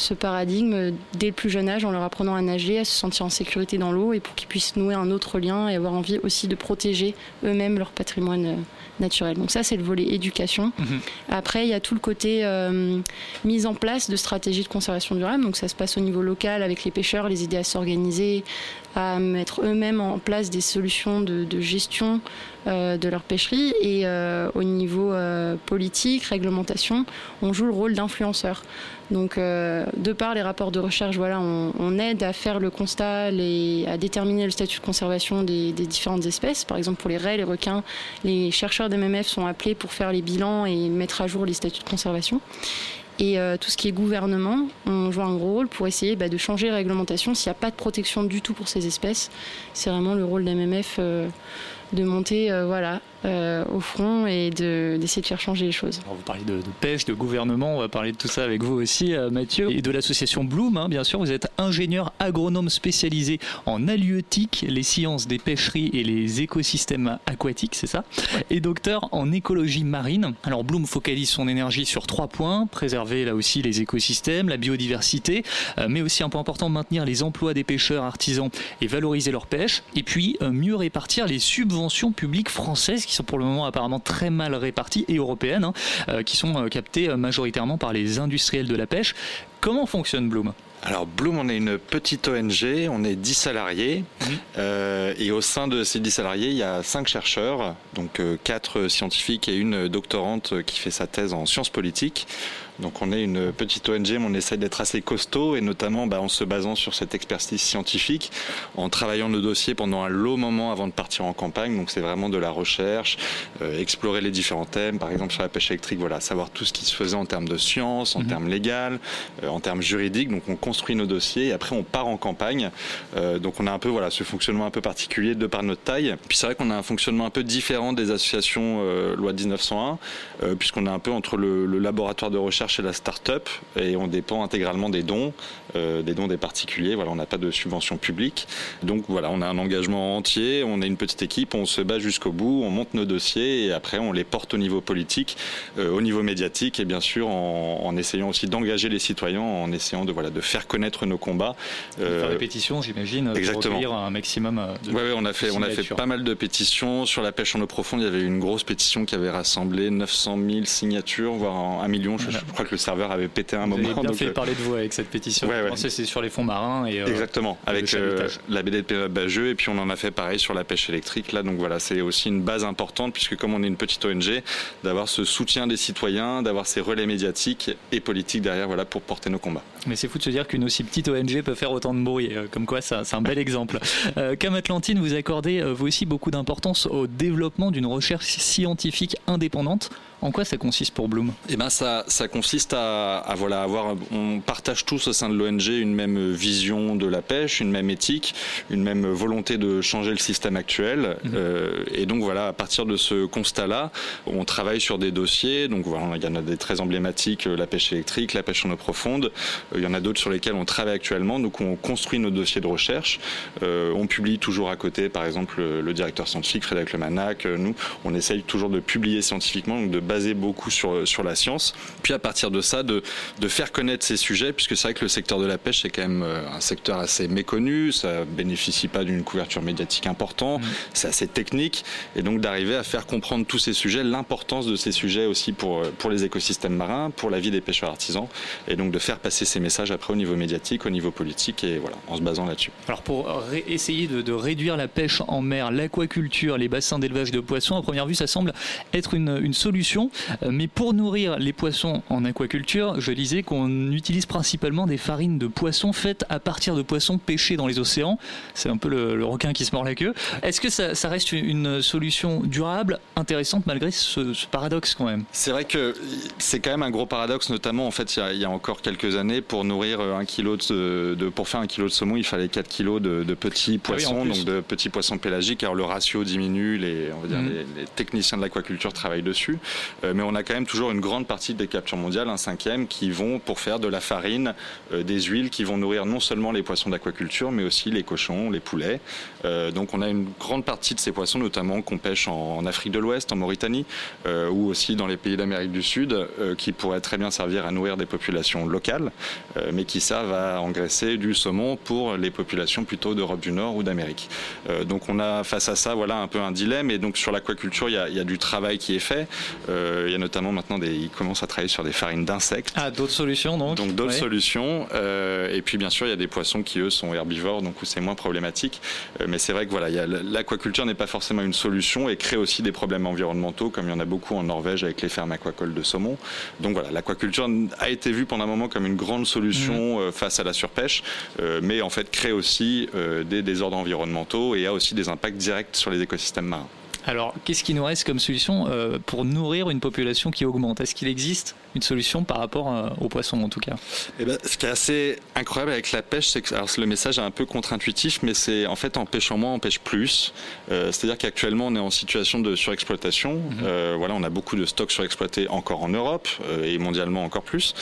ce paradigme dès le plus jeune âge en leur apprenant à nager, à se sentir en sécurité dans l'eau et pour qu'ils puissent nouer un autre lien et avoir envie aussi de protéger eux-mêmes leur patrimoine naturel. Donc ça, c'est le volet éducation. Mhm. Après, il y a tout le côté euh, mise en place de stratégies de conservation durable. Donc ça se passe au niveau local avec les pêcheurs, les aider à s'organiser, à mettre eux-mêmes en place des solutions de, gestion euh, de leur pêcherie. Et euh, au niveau politique, réglementation, on joue le rôle d'influenceur. Donc, de par les rapports de recherche, voilà, on, aide à faire le constat, et à déterminer le statut de conservation des, différentes espèces. Par exemple, pour les raies, les requins, les chercheurs d'MMF sont appelés pour faire les bilans et mettre à jour les statuts de conservation. Et tout ce qui est gouvernement, on joue un rôle pour essayer bah, de changer la réglementation s'il n'y a pas de protection du tout pour ces espèces. C'est vraiment le rôle d'MMF de monter voilà, euh, au front et d'essayer de, faire changer les choses. vous parlez de, pêche, de gouvernement, on va parler de tout ça avec vous aussi, euh, Mathieu, et de l'association Bloom, hein, bien sûr. Vous êtes ingénieur agronome spécialisé en halieutique, les sciences des pêcheries et les écosystèmes aquatiques, c'est ça Et docteur en écologie marine. Alors Bloom focalise son énergie sur trois points préserver là aussi les écosystèmes, la biodiversité, euh, mais aussi un point important maintenir les emplois des pêcheurs artisans et valoriser leur pêche, et puis mieux répartir les subventions publiques françaises qui sont pour le moment apparemment très mal réparties, et européennes, hein, euh, qui sont euh, captées euh, majoritairement par les industriels de la pêche. Comment fonctionne Bloom? Alors Bloom, on est une petite ONG, on est 10 salariés et au sein de ces 10 salariés, il y a 5 chercheurs, donc 4 scientifiques et une doctorante qui fait sa thèse en sciences politiques. Donc on est une petite ONG, mais on essaie d'être assez costaud et notamment bah, en se basant sur cette expertise scientifique, en travaillant nos dossiers pendant un long moment avant de partir en campagne. Donc c'est vraiment de la recherche, euh, explorer les différents thèmes, par exemple sur la pêche électrique, voilà, savoir tout ce qui se faisait en termes de science, en mhm. termes légal, euh, en termes juridiques. Donc on construit nos dossiers et après on part en campagne. Euh, donc on a un peu voilà ce fonctionnement un peu particulier de par notre taille. Puis c'est vrai qu'on a un fonctionnement un peu différent des associations loi 1901, puisqu'on est un peu entre le, le laboratoire de recherche chez la start-up et on dépend intégralement des dons, euh, des dons des particuliers. Voilà, on n'a pas de subvention publique. Donc voilà, on a un engagement entier, on est une petite équipe, on se bat jusqu'au bout, on monte nos dossiers et après on les porte au niveau politique, euh, au niveau médiatique et bien sûr en, essayant aussi d'engager les citoyens, en essayant de voilà de faire connaître nos combats. Euh, faire des pétitions, j'imagine, exactement. pour un maximum. Euh, de ouais, on a fait on a fait pas mal de pétitions sur la pêche en eau profonde. Il y avait une grosse pétition qui avait rassemblé 900 000 signatures, voire un million. Je, crois que le serveur avait pété un vous moment. Avez bien fait euh, parler de vous avec cette pétition. Ouais, ouais. C'est sur les fonds marins et euh, exactement avec euh, la BD Bageux et puis on en a fait pareil sur la pêche électrique là. Donc voilà, c'est aussi une base importante puisque comme on est une petite ONG, d'avoir ce soutien des citoyens, d'avoir ces relais médiatiques et politiques derrière, voilà pour porter nos combats. Mais c'est fou de se dire qu'une aussi petite ONG peut faire autant de bruit. Comme quoi, c'est un bel (laughs) exemple. Euh, Cam Atlantine, vous accordez vous aussi beaucoup d'importance au développement d'une recherche scientifique indépendante. En quoi ça consiste pour Bloom? Eh ben ça, ça consiste à, à, voilà avoir. On partage tous au sein de l'ONG une même vision de la pêche, une même éthique, une même volonté de changer le système actuel. Mhm. Euh, et donc voilà, à partir de ce constat-là, on travaille sur des dossiers. Donc voilà, il y en a des très emblématiques euh, la pêche électrique, la pêche en eau profonde. Euh, il y en a d'autres sur lesquels on travaille actuellement. Donc on construit nos dossiers de recherche. Euh, on publie toujours à côté, par exemple le, directeur scientifique Frédéric Lemanac. Nous, on essaye toujours de publier scientifiquement, donc de basé beaucoup sur, sur la science. Puis à partir de ça, de, de faire connaître ces sujets, puisque c'est vrai que le secteur de la pêche est quand même euh, un secteur assez méconnu, ça bénéficie pas d'une couverture médiatique importante, mmh. c'est assez technique, et donc d'arriver à faire comprendre tous ces sujets, l'importance de ces sujets aussi pour, euh, pour les écosystèmes marins, pour la vie des pêcheurs artisans, et donc de faire passer ces messages après au niveau médiatique, au niveau politique, et voilà, en se basant là-dessus. Alors pour essayer de, de, réduire la pêche en mer, l'aquaculture, les bassins d'élevage de poissons, à première vue, ça semble être une, une solution euh, mais pour nourrir les poissons en aquaculture, je disais qu'on utilise principalement des farines de poissons faites à partir de poissons pêchés dans les océans. C'est un peu le, requin qui se mord la queue. Est-ce que ça, reste une solution durable, intéressante malgré ce, paradoxe quand même? C'est vrai que c'est quand même un gros paradoxe, notamment en fait il y a, encore quelques années pour nourrir un kilo de, pour faire un kilo de saumon, il fallait 4 kilos de, petits ah poissons, donc de petits poissons pélagiques. Alors le ratio diminue, les, on va dire, mmh. les techniciens de l'aquaculture travaillent dessus. Euh, mais on a quand même toujours une grande partie des captures mondiales, un cinquième, qui vont pour faire de la farine, euh, des huiles qui vont nourrir non seulement les poissons d'aquaculture, mais aussi les cochons, les poulets. Euh, donc on a une grande partie de ces poissons, notamment qu'on pêche en, Afrique de l'Ouest, en Mauritanie, ou aussi dans les pays d'Amérique du Sud, qui pourraient très bien servir à nourrir des populations locales, mais qui servent à engraisser du saumon pour les populations plutôt d'Europe du Nord ou d'Amérique. donc on a face à ça voilà un peu un dilemme, et donc sur l'aquaculture il y a, y a, du travail qui est fait. Euh, il y a notamment maintenant des, ils commencent à travailler sur des farines d'insectes. Ah, d'autres solutions donc. Donc d'autres solutions. Euh, et puis bien sûr, il y a des poissons qui eux sont herbivores, donc où c'est moins problématique. Euh, mais c'est vrai que voilà, l'aquaculture n'est pas forcément une solution et crée aussi des problèmes environnementaux, comme il y en a beaucoup en Norvège avec les fermes aquacoles de saumon. Donc voilà, l'aquaculture a été vue pendant un moment comme une grande solution mmh. face à la surpêche, mais en fait crée aussi des désordres environnementaux et a aussi des impacts directs sur les écosystèmes marins. Alors, qu'est-ce qui nous reste comme solution euh, pour nourrir une population qui augmente? Est-ce qu'il existe une solution par rapport euh, aux poissons en tout cas? Eh ben, Ce qui est assez incroyable avec la pêche, c'est que alors, le message est un peu contre-intuitif, mais c'est en fait en pêchant moins, on pêche plus. Euh, c'est-à-dire qu'actuellement, on est en situation de surexploitation. Mhm. voilà, on a beaucoup de stocks surexploités encore en Europe et mondialement encore plus.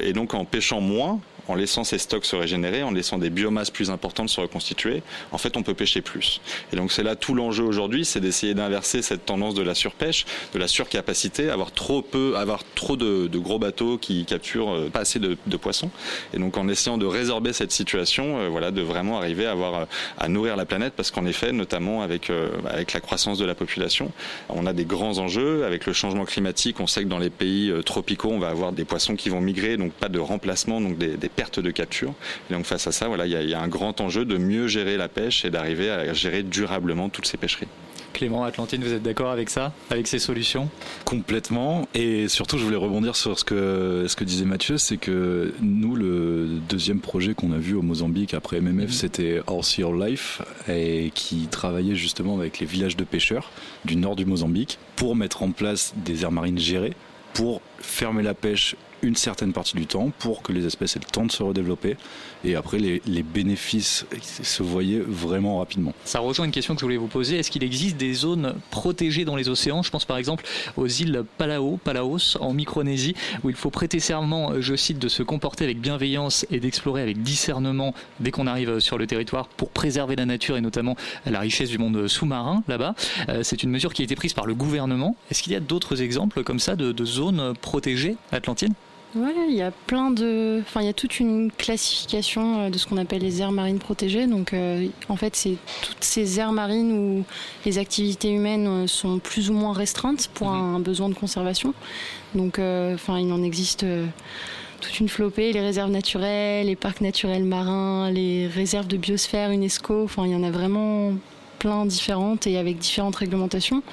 et donc, en pêchant moins, en laissant ces stocks se régénérer, en laissant des biomasses plus importantes se reconstituer, en fait, on peut pêcher plus. Et donc, c'est là tout l'enjeu aujourd'hui, c'est d'essayer d'inverser cette tendance de la surpêche, de la surcapacité, avoir trop peu, avoir trop de, gros bateaux qui capturent euh, pas assez de, poissons. Et donc, en essayant de résorber cette situation, euh, voilà, de vraiment arriver à nourrir la planète, parce qu'en effet, notamment avec, euh, avec la croissance de la population, on a des grands enjeux. Avec le changement climatique, on sait que dans les pays tropicaux, on va avoir des poissons qui vont migrer, donc pas de remplacement, donc des perte de capture. Et donc face à ça, voilà, il y, a un grand enjeu de mieux gérer la pêche et d'arriver à gérer durablement toutes ces pêcheries. Clément Atlantine, vous êtes d'accord avec ça, avec ces solutions? Complètement. Et surtout, je voulais rebondir sur ce que, ce que disait Mathieu, c'est que nous, le deuxième projet qu'on a vu au Mozambique après MMF, mhm. c'était Our Sea Life, et qui travaillait justement avec les villages de pêcheurs du nord du Mozambique pour mettre en place des aires marines gérées pour fermer la pêche une certaine partie du temps pour que les espèces aient le temps de se redévelopper et après les, bénéfices se voyaient vraiment rapidement. Ça rejoint une question que je voulais vous poser. Est-ce qu'il existe des zones protégées dans les océans? Je pense par exemple aux îles Palau, Palaos en Micronésie où il faut prêter serment, je cite, de se comporter avec bienveillance et d'explorer avec discernement dès qu'on arrive sur le territoire pour préserver la nature et notamment la richesse du monde sous-marin là-bas. Euh, c'est une mesure qui a été prise par le gouvernement. Est-ce qu'il y a d'autres exemples comme ça de, de zones protégées atlantines Ouais, il y a plein de. Enfin, il y a toute une classification euh, de ce qu'on appelle les aires marines protégées. Donc, euh, en fait, c'est toutes ces aires marines où les activités humaines euh, sont plus ou moins restreintes pour mhm. un, besoin de conservation. Donc, enfin, il en existe toute une flopée les réserves naturelles, les parcs naturels marins, les réserves de biosphère UNESCO. Enfin, il y en a vraiment plein différentes et avec différentes réglementations,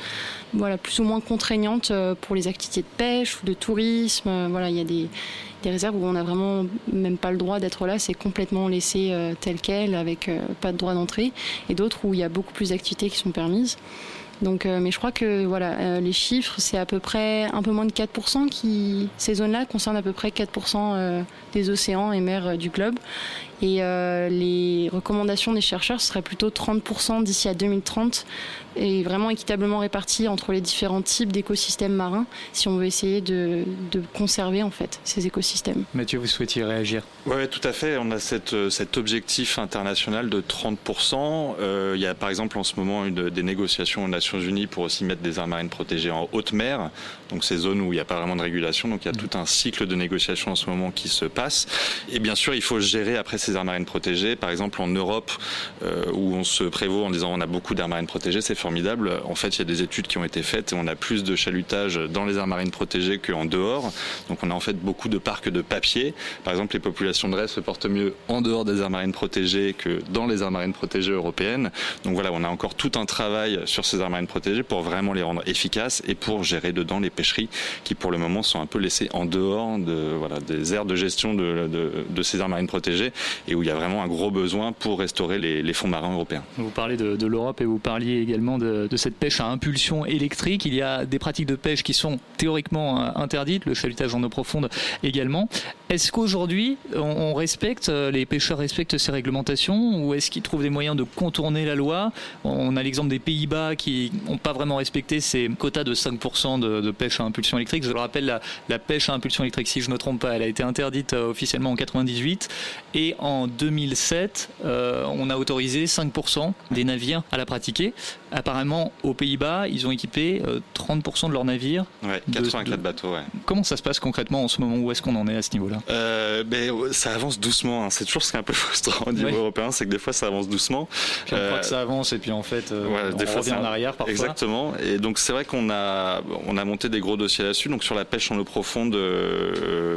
voilà, plus ou moins contraignantes euh, pour les activités de pêche ou de tourisme. Euh, voilà, il y a des, réserves où on n'a vraiment même pas le droit d'être là, c'est complètement laissé euh, tel quel, avec pas de droit d'entrée, et d'autres où il y a beaucoup plus d'activités qui sont permises. Donc, mais je crois que voilà, les chiffres, c'est à peu près un peu moins de 4% qui, ces zones-là concernent à peu près 4% des océans et mers du globe. Et euh, les recommandations des chercheurs seraient plutôt 30% d'ici à 2030 et vraiment équitablement réparties entre les différents types d'écosystèmes marins si on veut essayer de, conserver en fait ces écosystèmes. Mathieu, vous souhaitiez réagir? Oui, tout à fait. On a cette, euh, cet objectif international de 30%. Euh, il y a par exemple en ce moment une, des négociations aux Nations Unies pour aussi mettre des aires marines protégées en haute mer, donc ces zones où il n'y a pas vraiment de régulation. Donc il y a tout un cycle de négociations en ce moment qui se passe. Et bien sûr, il faut gérer après ces aires marines protégées. Par exemple, en Europe, euh, où on se prévaut en disant on a beaucoup d'aires marines protégées, c'est formidable. En fait, il y a des études qui ont été faites et on a plus de chalutage dans les aires marines protégées qu'en dehors. Donc on a en fait beaucoup de parcs de papier. Par exemple, les populations de raies se portent mieux en dehors des aires marines protégées que dans les aires marines protégées européennes. Donc voilà, on a encore tout un travail sur ces aires marines protégées pour vraiment les rendre efficaces et pour gérer dedans les pêcheries qui pour le moment sont un peu laissées en dehors de, voilà, des aires de gestion de, de, de ces aires marines protégées et où il y a vraiment un gros besoin pour restaurer les, fonds marins européens. Vous parlez de, l'Europe et vous parliez également de, cette pêche à impulsion électrique. Il y a des pratiques de pêche qui sont théoriquement euh, interdites, le chalutage en eau profonde également. Est-ce qu'aujourd'hui on, respecte, euh, les pêcheurs respectent ces réglementations ou est-ce qu'ils trouvent des moyens de contourner la loi? On a l'exemple des Pays-Bas qui n'ont pas vraiment respecté ces quotas de 5% de, pêche à impulsion électrique. Je le rappelle, la, la, pêche à impulsion électrique, si je ne me trompe pas, elle a été interdite euh, officiellement en 98 et en 2007, euh, on a autorisé 5% des navires à la pratiquer. Apparemment, aux Pays-Bas, ils ont équipé 30% euh, de leurs navires. Ouais, 84 bateaux, ouais. Comment ça se passe concrètement en ce moment? Où est-ce qu'on en est à ce niveau-là? Euh, ben, Ça avance doucement. Hein. C'est toujours ce qui est un peu (laughs) frustrant au niveau européen, c'est que des fois ça avance doucement. Puis on croit que ça avance et puis en fait, on des revient en arrière parfois. Exactement. Et donc c'est vrai qu'on a, on a monté des gros dossiers là-dessus. Donc sur la pêche en eau profonde,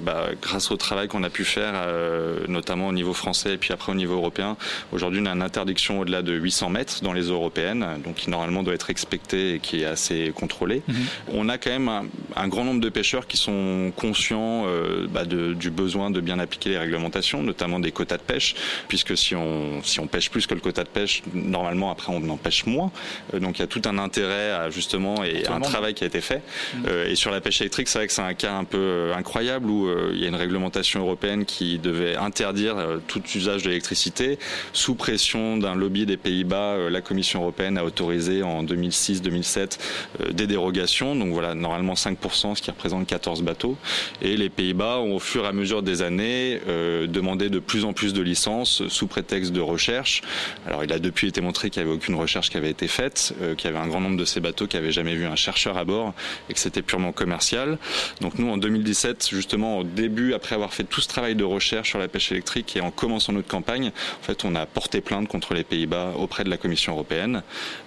bah, grâce au travail qu'on a pu faire, notamment au niveau français et puis après au niveau européen, aujourd'hui on a une interdiction au-delà de 800 mètres dans les eaux européennes, donc qui normalement doit être expectée et qui est assez contrôlée. Mhm. On a quand même un, grand nombre de pêcheurs qui sont conscients euh, bah, du besoin de bien appliquer les réglementations, notamment des quotas de pêche, puisque si on, si on pêche plus que le quota de pêche, normalement après on en pêche moins. Euh, donc il y a tout un intérêt à, justement et un travail qui a été fait. Mhm. Euh, et sur la pêche électrique, c'est vrai que c'est un cas un peu incroyable où il y a une réglementation européenne qui devait interdire tout usage d'électricité sous pression d'un lobby des Pays-Bas. la Commission européenne a autorisé en 2006-2007 des dérogations. Donc voilà, normalement 5%, ce qui représente 14 bateaux. Et les Pays-Bas ont, au fur et à mesure des années, euh, demandé de plus en plus de licences sous prétexte de recherche. Alors il a depuis été montré qu'il n'y avait aucune recherche qui avait été faite, euh, qu'il y avait un grand nombre de ces bateaux qui n'avaient jamais vu un chercheur à bord et que c'était purement commercial. Donc nous, en 2017, justement, au début, après avoir fait tout ce travail de recherche sur la pêche électrique et en commençant notre campagne, en fait, on a porté plainte contre les Pays-Bas auprès de la Commission européenne.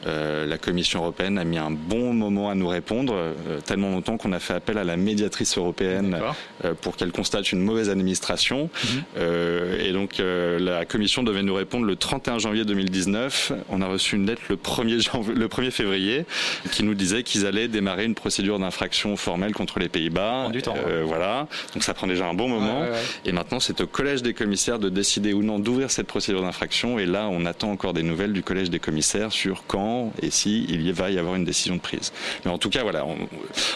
Euh, la Commission européenne a mis un bon moment à nous répondre, euh, tellement longtemps qu'on a fait appel à la médiatrice européenne euh, pour qu'elle constate une mauvaise administration. Mhm. et donc la Commission devait nous répondre le 31 janvier 2019. On a reçu une lettre le 1er, janvier, le 1er février qui nous disait qu'ils allaient démarrer une procédure d'infraction formelle contre les Pays-Bas. voilà, donc ça prend déjà un bon moment. Et maintenant, c'est au collège des commissaires de décider ou non d'ouvrir cette procédure d'infraction. Et là, on attend encore des nouvelles du collège des commissaires sur quand et si il va y avoir une décision de prise. Mais en tout cas, voilà,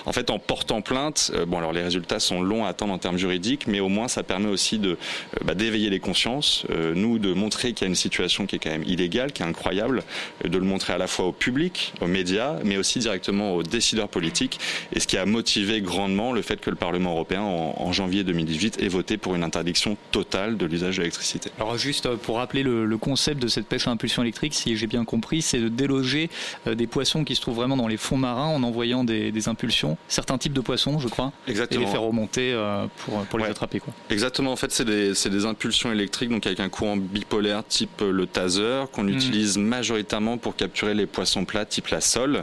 en fait, en portant plainte, euh, bon, alors les résultats sont longs à attendre en termes juridiques, mais au moins ça permet aussi de euh, bah, d'éveiller les consciences, euh, nous, de montrer qu'il y a une situation qui est quand même illégale, qui est incroyable, de le montrer à la fois au public, aux médias, mais aussi directement aux décideurs politiques, et ce qui a motivé grandement le fait que le Parlement européen, en, janvier 2018, ait voté pour une interdiction totale de l'usage de l'électricité. Alors juste pour rappeler le, le, concept de cette pêche à impulsion électrique, si j'ai bien compris, c'est de déloger des poissons qui se trouvent vraiment dans les fonds marins en envoyant des, impulsions, certains types de poissons, je crois, Exactement. et les faire remonter euh, pour, pour les attraper. Quoi. Exactement, en fait, c'est des, des, impulsions électriques, donc avec un courant bipolaire type le taser, qu'on mm. utilise majoritairement pour capturer les poissons plats type la sole.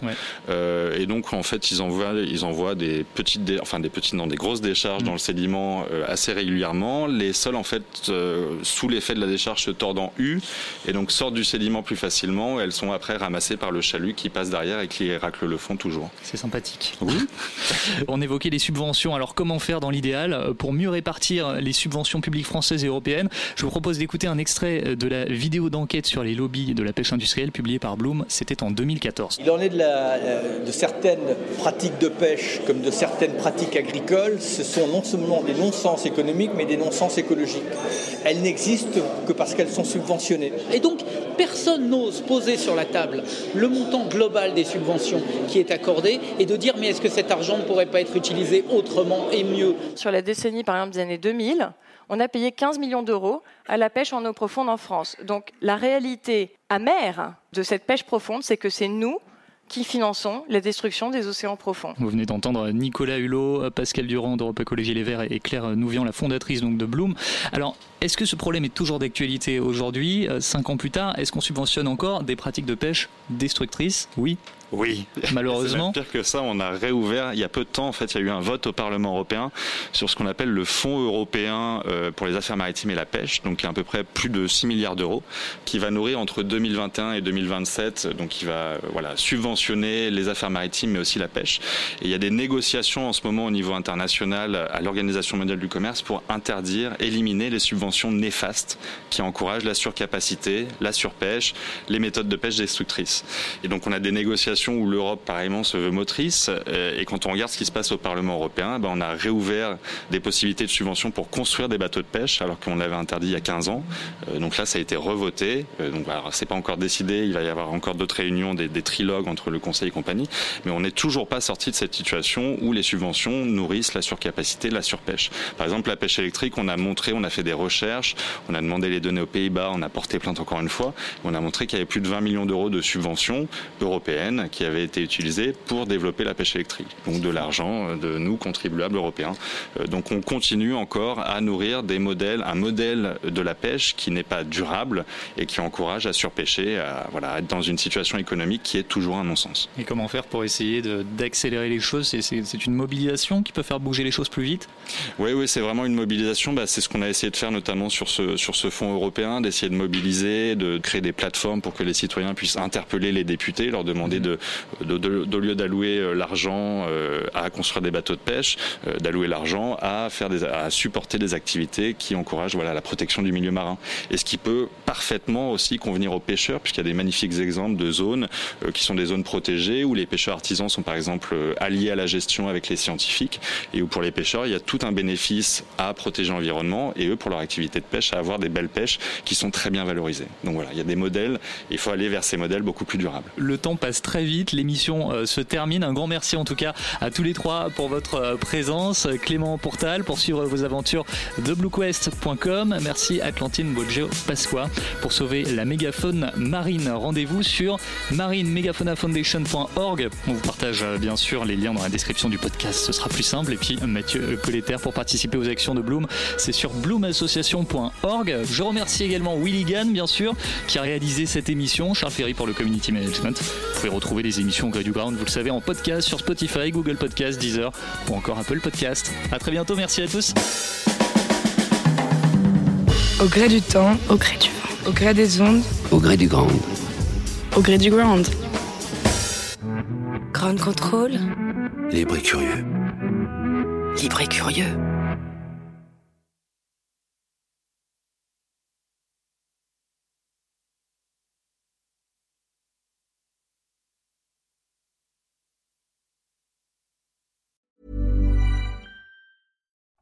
Euh, et donc, en fait, ils envoient, ils envoient des petites, enfin des petites, non, des grosses décharges mm. dans le sédiment euh, assez régulièrement. Les sols, en fait, sous l'effet de la décharge, se tordent en U et donc sortent du sédiment plus facilement. Et elles sont après ramassées par le chalut qui passe derrière et qui racle le fond toujours. C'est sympathique. Oui. (laughs) On évoquait les subventions. Alors comment faire dans l'idéal euh, pour mieux répartir les subventions publiques françaises et européennes? Je vous propose d'écouter un extrait euh, de la vidéo d'enquête sur les lobbies de la pêche industrielle publiée par Bloom. C'était en 2014. Il en est de, la, de certaines pratiques de pêche comme de certaines pratiques agricoles. Ce sont non seulement des non-sens économiques mais des non-sens écologiques. Elles n'existent que parce qu'elles sont subventionnées. Et donc personne n'ose poser sur la table le montant global des subventions qui est accordé et de dire mais est-ce que cet argent ne pourrait pas être utilisé autrement et mieux? Sur la décennie par exemple des années 2000, on a payé 15 millions d'euros à la pêche en eau profonde en France. Donc la réalité amère de cette pêche profonde, c'est que c'est nous qui finançons la destruction des océans profonds. Vous venez d'entendre Nicolas Hulot, Pascal Durand d'Europe Écologie Les Verts et Claire Nouvian, la fondatrice donc de Bloom. Alors, est-ce que ce problème est toujours d'actualité aujourd'hui, euh, cinq ans plus tard? Est-ce qu'on subventionne encore des pratiques de pêche destructrices? Oui oui, malheureusement. (laughs) Pire que ça, on a réouvert il y a peu de temps. En fait, il y a eu un vote au Parlement européen sur ce qu'on appelle le Fonds européen euh, pour les affaires maritimes et la pêche, donc à peu près plus de 6 milliards d'euros, qui va nourrir entre 2021 et 2027, donc qui va euh, voilà subventionner les affaires maritimes mais aussi la pêche. Et il y a des négociations en ce moment au niveau international à l'Organisation mondiale du commerce pour interdire, éliminer les subventions néfastes qui encouragent la surcapacité, la surpêche, les méthodes de pêche destructrices. Et donc on a des négociations où l'Europe, pareillement, se veut motrice. Euh, et quand on regarde ce qui se passe au Parlement européen, ben, on a réouvert des possibilités de subvention pour construire des bateaux de pêche, alors qu'on l'avait interdit il y a 15 ans. Euh, donc là, ça a été revoté. Euh, donc, alors, c'est pas encore décidé. Il va y avoir encore d'autres réunions, des, des, trilogues entre le Conseil et compagnie. Mais on n'est toujours pas sorti de cette situation où les subventions nourrissent la surcapacité, la surpêche. Par exemple, la pêche électrique, on a montré, on a fait des recherches recherche. On a demandé les données aux Pays-Bas, on a porté plainte encore une fois. On a montré qu'il y avait plus de 20 millions d'euros de subventions européennes qui avaient été utilisées pour développer la pêche électrique. Donc de l'argent de nous, contribuables européens. Donc on continue encore à nourrir des modèles, un modèle de la pêche qui n'est pas durable et qui encourage à surpêcher, à, voilà, être dans une situation économique qui est toujours un non-sens. Et comment faire pour essayer d'accélérer les choses? C'est une mobilisation qui peut faire bouger les choses plus vite? Oui, oui, c'est vraiment une mobilisation. Bah, c'est ce qu'on a essayé de faire notamment sur ce, sur ce fonds européen, d'essayer de mobiliser, de créer des plateformes pour que les citoyens puissent interpeller les députés, leur demander de, de, lieu d'allouer euh, l'argent euh, à construire des bateaux de pêche, euh, d'allouer l'argent à faire des, à supporter des activités qui encouragent voilà la protection du milieu marin. Et ce qui peut parfaitement aussi convenir aux pêcheurs, puisqu'il y a des magnifiques exemples de zones qui sont des zones protégées où les pêcheurs artisans sont par exemple alliés à la gestion avec les scientifiques et où pour les pêcheurs il y a tout un bénéfice à protéger l'environnement et eux pour leur activité de pêche à avoir des belles pêches qui sont très bien valorisées. Donc voilà, il y a des modèles, il faut aller vers ces modèles beaucoup plus durables. Le temps passe très vite, l'émission euh, se termine. Un grand merci en tout cas à tous les trois pour votre euh, présence. Clément Portal pour suivre vos aventures de bluequest.com. Merci Atlantine Boggio Pasqua pour sauver la mégafaune marine. Rendez-vous sur marinemegafaunafoundation.org. On vous partage euh, bien sûr les liens dans la description du podcast, ce sera plus simple. Et puis Mathieu Colletter pour participer aux actions de Bloom, c'est sur bloomassociation.org. Je remercie également Willy Gann, bien sûr, qui a réalisé cette émission. Charles Ferry pour le Community Management. Vous pouvez retrouver les émissions au Gré du Ground, vous le savez, en podcast sur Spotify, Google Podcast, Deezer ou encore Apple Podcast. À très bientôt, merci à tous. Au gré du temps, au gré du vent, au gré des ondes, au gré du grand, au gré du ground. Ground control. Libre et curieux. Libre et curieux.